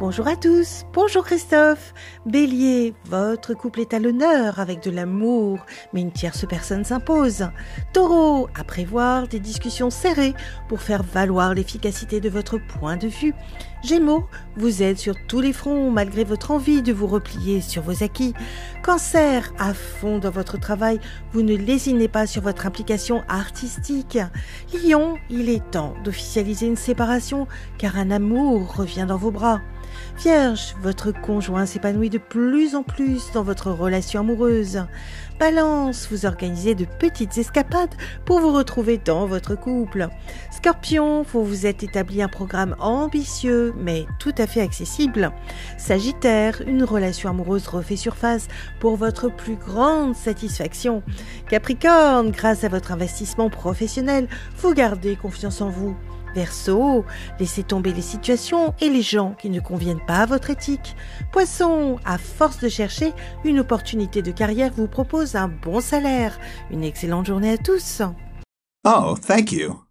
Bonjour à tous, bonjour Christophe. Bélier, votre couple est à l'honneur avec de l'amour, mais une tierce personne s'impose. Taureau, à prévoir des discussions serrées pour faire valoir l'efficacité de votre point de vue. Gémeaux, vous êtes sur tous les fronts malgré votre envie de vous replier sur vos acquis. Cancer, à fond dans votre travail, vous ne lésinez pas sur votre implication artistique. Lion, il est temps d'officialiser une séparation car un amour revient dans vos bras. Vierge, votre conjoint s'épanouit de plus en plus dans votre relation amoureuse. Balance, vous organisez de petites escapades pour vous retrouver dans votre couple. Scorpion, vous vous êtes établi un programme ambitieux mais tout à fait accessible. Sagittaire, une relation amoureuse refait surface pour votre plus grande satisfaction. Capricorne, grâce à votre investissement professionnel, vous gardez confiance en vous. Verseau, laissez tomber les situations et les gens qui ne conviennent pas à votre éthique. Poisson, à force de chercher, une opportunité de carrière vous propose un bon salaire. Une excellente journée à tous. Oh, thank you.